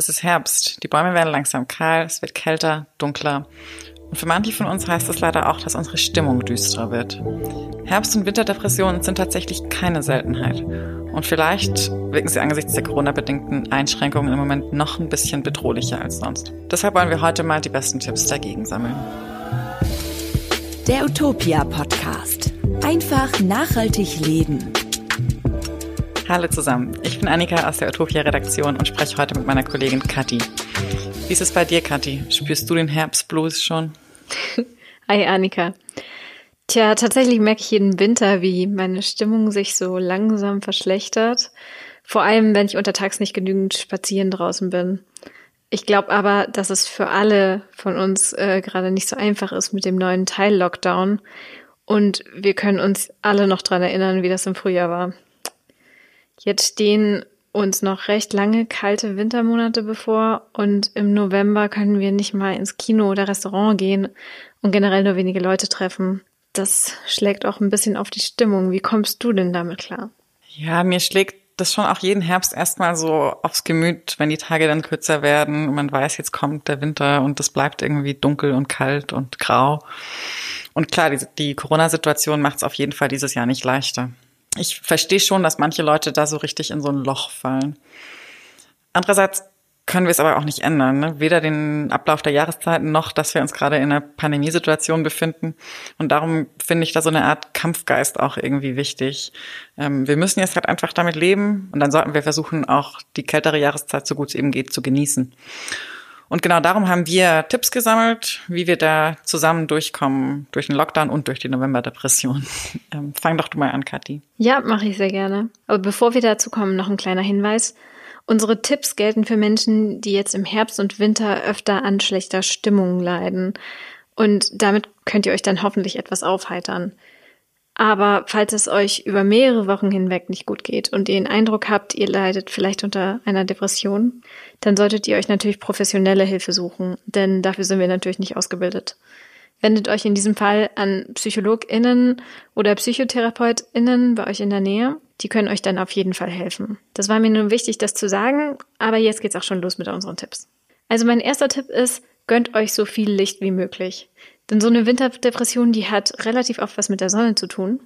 Es ist Herbst, die Bäume werden langsam kahl, es wird kälter, dunkler. Und für manche von uns heißt es leider auch, dass unsere Stimmung düsterer wird. Herbst- und Winterdepressionen sind tatsächlich keine Seltenheit. Und vielleicht wirken sie angesichts der Corona-bedingten Einschränkungen im Moment noch ein bisschen bedrohlicher als sonst. Deshalb wollen wir heute mal die besten Tipps dagegen sammeln. Der Utopia Podcast. Einfach nachhaltig leben. Hallo zusammen, ich bin Annika aus der Utopia Redaktion und spreche heute mit meiner Kollegin Kathi. Wie ist es bei dir, Kathi? Spürst du den Herbstblues schon? Hi, Annika. Tja, tatsächlich merke ich jeden Winter, wie meine Stimmung sich so langsam verschlechtert. Vor allem, wenn ich untertags nicht genügend spazieren draußen bin. Ich glaube aber, dass es für alle von uns äh, gerade nicht so einfach ist mit dem neuen Teil-Lockdown. Und wir können uns alle noch dran erinnern, wie das im Frühjahr war. Jetzt stehen uns noch recht lange kalte Wintermonate bevor und im November können wir nicht mal ins Kino oder Restaurant gehen und generell nur wenige Leute treffen. Das schlägt auch ein bisschen auf die Stimmung. Wie kommst du denn damit klar? Ja, mir schlägt das schon auch jeden Herbst erstmal so aufs Gemüt, wenn die Tage dann kürzer werden man weiß, jetzt kommt der Winter und es bleibt irgendwie dunkel und kalt und grau. Und klar, die, die Corona-Situation macht es auf jeden Fall dieses Jahr nicht leichter ich verstehe schon, dass manche Leute da so richtig in so ein Loch fallen. Andererseits können wir es aber auch nicht ändern. Ne? Weder den Ablauf der Jahreszeiten noch, dass wir uns gerade in einer Pandemiesituation befinden. Und darum finde ich da so eine Art Kampfgeist auch irgendwie wichtig. Ähm, wir müssen jetzt halt einfach damit leben und dann sollten wir versuchen, auch die kältere Jahreszeit so gut es eben geht zu genießen. Und genau darum haben wir Tipps gesammelt, wie wir da zusammen durchkommen, durch den Lockdown und durch die Novemberdepression. Ähm, fang doch du mal an, Kathi. Ja, mache ich sehr gerne. Aber bevor wir dazu kommen, noch ein kleiner Hinweis. Unsere Tipps gelten für Menschen, die jetzt im Herbst und Winter öfter an schlechter Stimmung leiden. Und damit könnt ihr euch dann hoffentlich etwas aufheitern. Aber falls es euch über mehrere Wochen hinweg nicht gut geht und ihr den Eindruck habt, ihr leidet vielleicht unter einer Depression, dann solltet ihr euch natürlich professionelle Hilfe suchen, denn dafür sind wir natürlich nicht ausgebildet. Wendet euch in diesem Fall an PsychologInnen oder PsychotherapeutInnen bei euch in der Nähe. Die können euch dann auf jeden Fall helfen. Das war mir nur wichtig, das zu sagen, aber jetzt geht's auch schon los mit unseren Tipps. Also mein erster Tipp ist, gönnt euch so viel Licht wie möglich. Denn so eine Winterdepression, die hat relativ oft was mit der Sonne zu tun.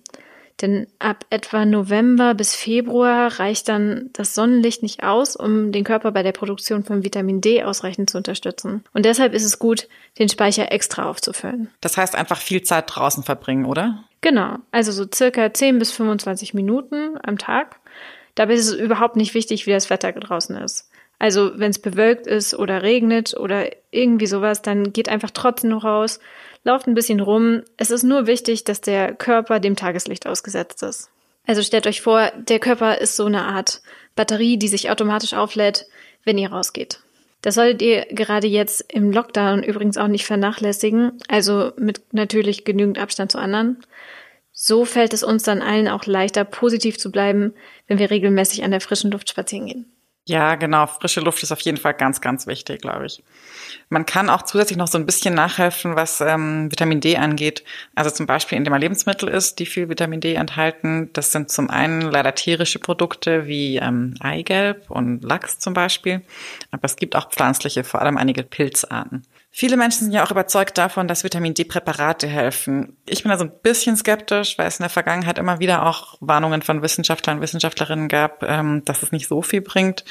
Denn ab etwa November bis Februar reicht dann das Sonnenlicht nicht aus, um den Körper bei der Produktion von Vitamin D ausreichend zu unterstützen. Und deshalb ist es gut, den Speicher extra aufzufüllen. Das heißt einfach viel Zeit draußen verbringen, oder? Genau. Also so circa 10 bis 25 Minuten am Tag. Dabei ist es überhaupt nicht wichtig, wie das Wetter draußen ist. Also wenn es bewölkt ist oder regnet oder irgendwie sowas, dann geht einfach trotzdem noch raus, lauft ein bisschen rum. Es ist nur wichtig, dass der Körper dem Tageslicht ausgesetzt ist. Also stellt euch vor, der Körper ist so eine Art Batterie, die sich automatisch auflädt, wenn ihr rausgeht. Das solltet ihr gerade jetzt im Lockdown übrigens auch nicht vernachlässigen, also mit natürlich genügend Abstand zu anderen. So fällt es uns dann allen auch leichter, positiv zu bleiben, wenn wir regelmäßig an der frischen Luft spazieren gehen. Ja, genau. Frische Luft ist auf jeden Fall ganz, ganz wichtig, glaube ich. Man kann auch zusätzlich noch so ein bisschen nachhelfen, was ähm, Vitamin D angeht. Also zum Beispiel, indem man Lebensmittel isst, die viel Vitamin D enthalten. Das sind zum einen leider tierische Produkte wie ähm, Eigelb und Lachs zum Beispiel. Aber es gibt auch pflanzliche, vor allem einige Pilzarten. Viele Menschen sind ja auch überzeugt davon, dass Vitamin D-Präparate helfen. Ich bin da so ein bisschen skeptisch, weil es in der Vergangenheit immer wieder auch Warnungen von Wissenschaftlern und Wissenschaftlerinnen gab, ähm, dass es nicht so viel bringt.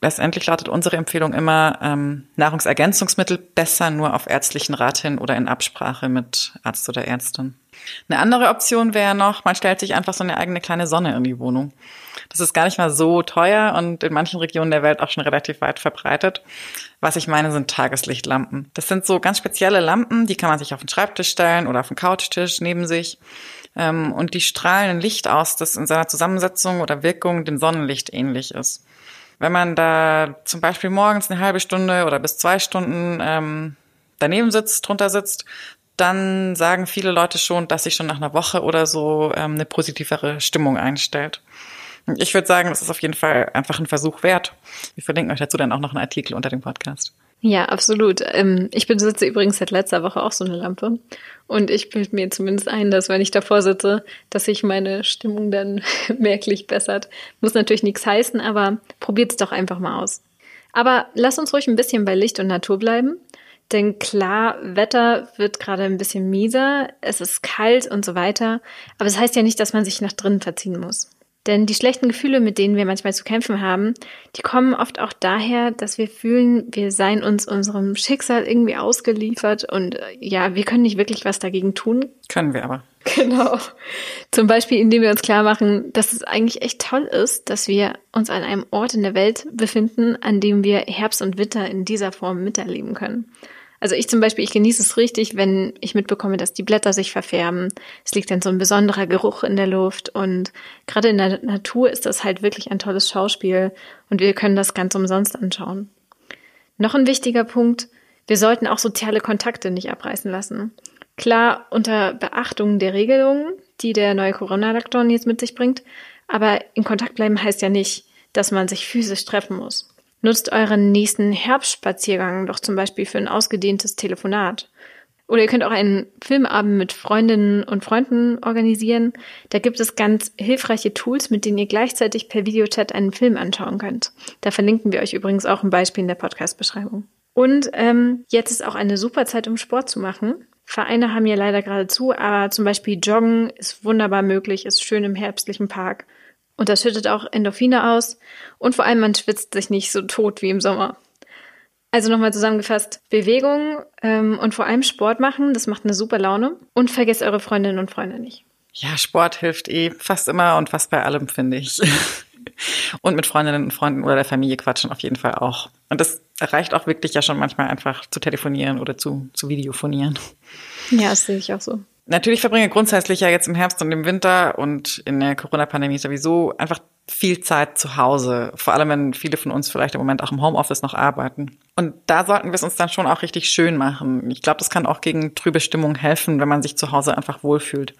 Letztendlich lautet unsere Empfehlung immer, ähm, Nahrungsergänzungsmittel besser nur auf ärztlichen Rat hin oder in Absprache mit Arzt oder Ärztin. Eine andere Option wäre noch, man stellt sich einfach so eine eigene kleine Sonne in die Wohnung. Das ist gar nicht mal so teuer und in manchen Regionen der Welt auch schon relativ weit verbreitet. Was ich meine, sind Tageslichtlampen. Das sind so ganz spezielle Lampen, die kann man sich auf den Schreibtisch stellen oder auf den Couchtisch neben sich. Ähm, und die strahlen ein Licht aus, das in seiner Zusammensetzung oder Wirkung dem Sonnenlicht ähnlich ist. Wenn man da zum Beispiel morgens eine halbe Stunde oder bis zwei Stunden ähm, daneben sitzt, drunter sitzt, dann sagen viele Leute schon, dass sich schon nach einer Woche oder so ähm, eine positivere Stimmung einstellt. Ich würde sagen, das ist auf jeden Fall einfach ein Versuch wert. Wir verlinken euch dazu dann auch noch einen Artikel unter dem Podcast. Ja, absolut. Ähm, ich besitze übrigens seit letzter Woche auch so eine Lampe. Und ich bilde mir zumindest ein, dass wenn ich davor sitze, dass sich meine Stimmung dann merklich bessert. Muss natürlich nichts heißen, aber probiert es doch einfach mal aus. Aber lass uns ruhig ein bisschen bei Licht und Natur bleiben. Denn klar, Wetter wird gerade ein bisschen mieser, es ist kalt und so weiter. Aber es das heißt ja nicht, dass man sich nach drinnen verziehen muss. Denn die schlechten Gefühle, mit denen wir manchmal zu kämpfen haben, die kommen oft auch daher, dass wir fühlen, wir seien uns unserem Schicksal irgendwie ausgeliefert und äh, ja, wir können nicht wirklich was dagegen tun. Können wir aber. Genau. Zum Beispiel, indem wir uns klar machen, dass es eigentlich echt toll ist, dass wir uns an einem Ort in der Welt befinden, an dem wir Herbst und Winter in dieser Form miterleben können. Also ich zum Beispiel, ich genieße es richtig, wenn ich mitbekomme, dass die Blätter sich verfärben. Es liegt dann so ein besonderer Geruch in der Luft und gerade in der Natur ist das halt wirklich ein tolles Schauspiel und wir können das ganz umsonst anschauen. Noch ein wichtiger Punkt, wir sollten auch soziale Kontakte nicht abreißen lassen. Klar, unter Beachtung der Regelungen, die der neue Corona-Lockdown jetzt mit sich bringt, aber in Kontakt bleiben heißt ja nicht, dass man sich physisch treffen muss. Nutzt euren nächsten Herbstspaziergang doch zum Beispiel für ein ausgedehntes Telefonat. Oder ihr könnt auch einen Filmabend mit Freundinnen und Freunden organisieren. Da gibt es ganz hilfreiche Tools, mit denen ihr gleichzeitig per Videochat einen Film anschauen könnt. Da verlinken wir euch übrigens auch ein Beispiel in der Podcast-Beschreibung. Und ähm, jetzt ist auch eine super Zeit, um Sport zu machen. Vereine haben ja leider gerade zu, aber zum Beispiel Joggen ist wunderbar möglich, ist schön im herbstlichen Park. Und das schüttet auch Endorphine aus und vor allem man schwitzt sich nicht so tot wie im Sommer. Also nochmal zusammengefasst, Bewegung ähm, und vor allem Sport machen, das macht eine super Laune. Und vergesst eure Freundinnen und Freunde nicht. Ja, Sport hilft eh fast immer und fast bei allem, finde ich. und mit Freundinnen und Freunden oder der Familie quatschen auf jeden Fall auch. Und das reicht auch wirklich ja schon manchmal einfach zu telefonieren oder zu, zu videofonieren. Ja, das sehe ich auch so. Natürlich verbringe grundsätzlich ja jetzt im Herbst und im Winter und in der Corona-Pandemie sowieso einfach viel Zeit zu Hause, vor allem wenn viele von uns vielleicht im Moment auch im Homeoffice noch arbeiten. Und da sollten wir es uns dann schon auch richtig schön machen. Ich glaube, das kann auch gegen trübe Stimmung helfen, wenn man sich zu Hause einfach wohlfühlt.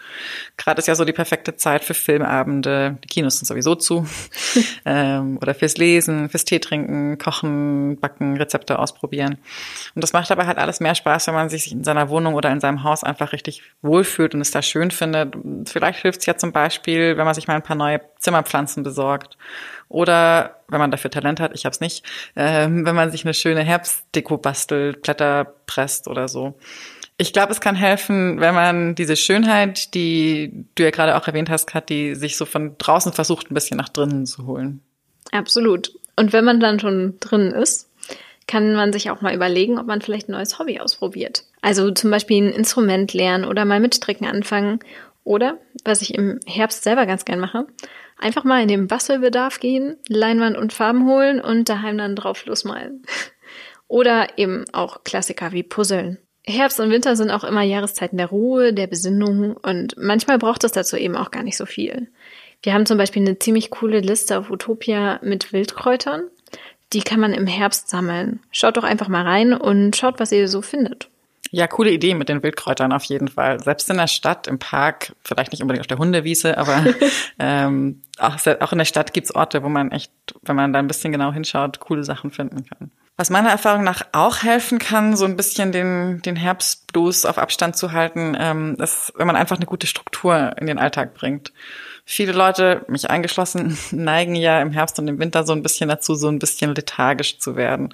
Gerade ist ja so die perfekte Zeit für Filmabende. Die Kinos sind sowieso zu. ähm, oder fürs Lesen, fürs Tee trinken, kochen, backen, Rezepte ausprobieren. Und das macht aber halt alles mehr Spaß, wenn man sich in seiner Wohnung oder in seinem Haus einfach richtig wohlfühlt und es da schön findet. Vielleicht hilft es ja zum Beispiel, wenn man sich mal ein paar neue Zimmerpflanzen besorgt. Oder wenn man dafür Talent hat, ich habe es nicht, ähm, wenn man sich eine schöne Herbstdeko bastelt, Blätter presst oder so. Ich glaube, es kann helfen, wenn man diese Schönheit, die du ja gerade auch erwähnt hast, hat, die sich so von draußen versucht, ein bisschen nach drinnen zu holen. Absolut. Und wenn man dann schon drin ist, kann man sich auch mal überlegen, ob man vielleicht ein neues Hobby ausprobiert. Also zum Beispiel ein Instrument lernen oder mal mit Stricken anfangen. Oder, was ich im Herbst selber ganz gern mache, Einfach mal in den Bastelbedarf gehen, Leinwand und Farben holen und daheim dann drauf losmalen. Oder eben auch Klassiker wie Puzzeln. Herbst und Winter sind auch immer Jahreszeiten der Ruhe, der Besinnung und manchmal braucht es dazu eben auch gar nicht so viel. Wir haben zum Beispiel eine ziemlich coole Liste auf Utopia mit Wildkräutern. Die kann man im Herbst sammeln. Schaut doch einfach mal rein und schaut, was ihr so findet. Ja, coole Idee mit den Wildkräutern auf jeden Fall. Selbst in der Stadt, im Park, vielleicht nicht unbedingt auf der Hundewiese, aber ähm, auch, auch in der Stadt gibt's Orte, wo man echt, wenn man da ein bisschen genau hinschaut, coole Sachen finden kann. Was meiner Erfahrung nach auch helfen kann, so ein bisschen den, den Herbstblues auf Abstand zu halten, ähm, ist, wenn man einfach eine gute Struktur in den Alltag bringt. Viele Leute, mich eingeschlossen, neigen ja im Herbst und im Winter so ein bisschen dazu, so ein bisschen lethargisch zu werden.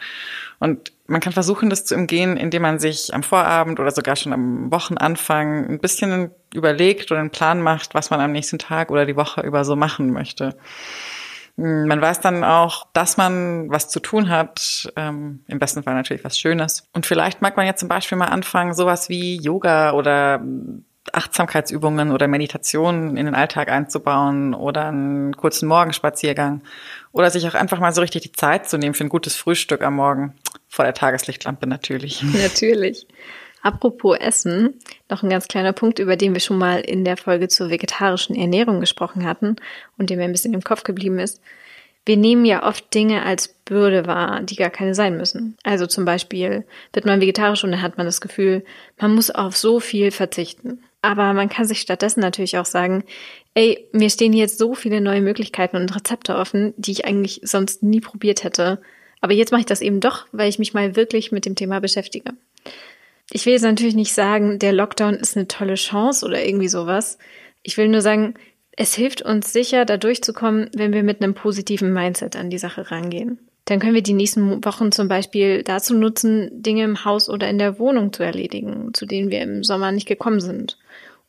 Und man kann versuchen, das zu umgehen, indem man sich am Vorabend oder sogar schon am Wochenanfang ein bisschen überlegt oder einen Plan macht, was man am nächsten Tag oder die Woche über so machen möchte. Man weiß dann auch, dass man was zu tun hat, ähm, im besten Fall natürlich was Schönes. Und vielleicht mag man ja zum Beispiel mal anfangen, sowas wie Yoga oder Achtsamkeitsübungen oder Meditationen in den Alltag einzubauen oder einen kurzen Morgenspaziergang oder sich auch einfach mal so richtig die Zeit zu nehmen für ein gutes Frühstück am Morgen vor der Tageslichtlampe natürlich. Natürlich. Apropos Essen, noch ein ganz kleiner Punkt, über den wir schon mal in der Folge zur vegetarischen Ernährung gesprochen hatten und dem mir ein bisschen im Kopf geblieben ist. Wir nehmen ja oft Dinge als Bürde wahr, die gar keine sein müssen. Also zum Beispiel wird man vegetarisch und dann hat man das Gefühl, man muss auf so viel verzichten. Aber man kann sich stattdessen natürlich auch sagen, ey, mir stehen jetzt so viele neue Möglichkeiten und Rezepte offen, die ich eigentlich sonst nie probiert hätte. Aber jetzt mache ich das eben doch, weil ich mich mal wirklich mit dem Thema beschäftige. Ich will jetzt natürlich nicht sagen, der Lockdown ist eine tolle Chance oder irgendwie sowas. Ich will nur sagen, es hilft uns sicher, da durchzukommen, wenn wir mit einem positiven Mindset an die Sache rangehen. dann können wir die nächsten Wochen zum Beispiel dazu nutzen, Dinge im Haus oder in der Wohnung zu erledigen, zu denen wir im Sommer nicht gekommen sind.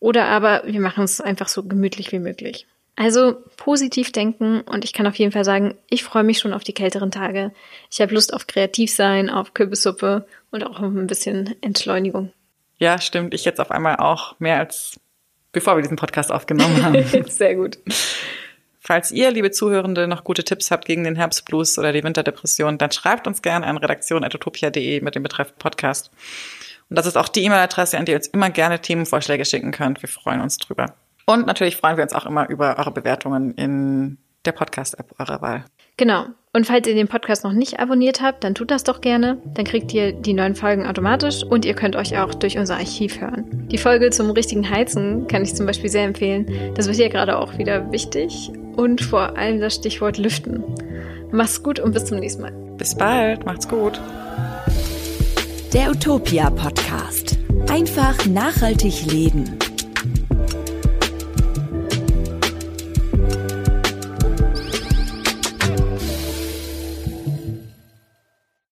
Oder aber wir machen es einfach so gemütlich wie möglich. Also positiv denken und ich kann auf jeden Fall sagen, ich freue mich schon auf die kälteren Tage. Ich habe Lust auf Kreativsein, auf Kürbissuppe und auch auf ein bisschen Entschleunigung. Ja, stimmt. Ich jetzt auf einmal auch mehr als bevor wir diesen Podcast aufgenommen haben. Sehr gut. Falls ihr, liebe Zuhörende, noch gute Tipps habt gegen den Herbstblues oder die Winterdepression, dann schreibt uns gerne an redaktion.utopia.de mit dem Betreff Podcast. Und das ist auch die E-Mail-Adresse, an die ihr uns immer gerne Themenvorschläge schicken könnt. Wir freuen uns drüber. Und natürlich freuen wir uns auch immer über eure Bewertungen in der Podcast-App eurer Wahl. Genau. Und falls ihr den Podcast noch nicht abonniert habt, dann tut das doch gerne. Dann kriegt ihr die neuen Folgen automatisch und ihr könnt euch auch durch unser Archiv hören. Die Folge zum richtigen Heizen kann ich zum Beispiel sehr empfehlen. Das wird ja gerade auch wieder wichtig. Und vor allem das Stichwort Lüften. Macht's gut und bis zum nächsten Mal. Bis bald. Macht's gut. Der Utopia Podcast. Einfach nachhaltig leben.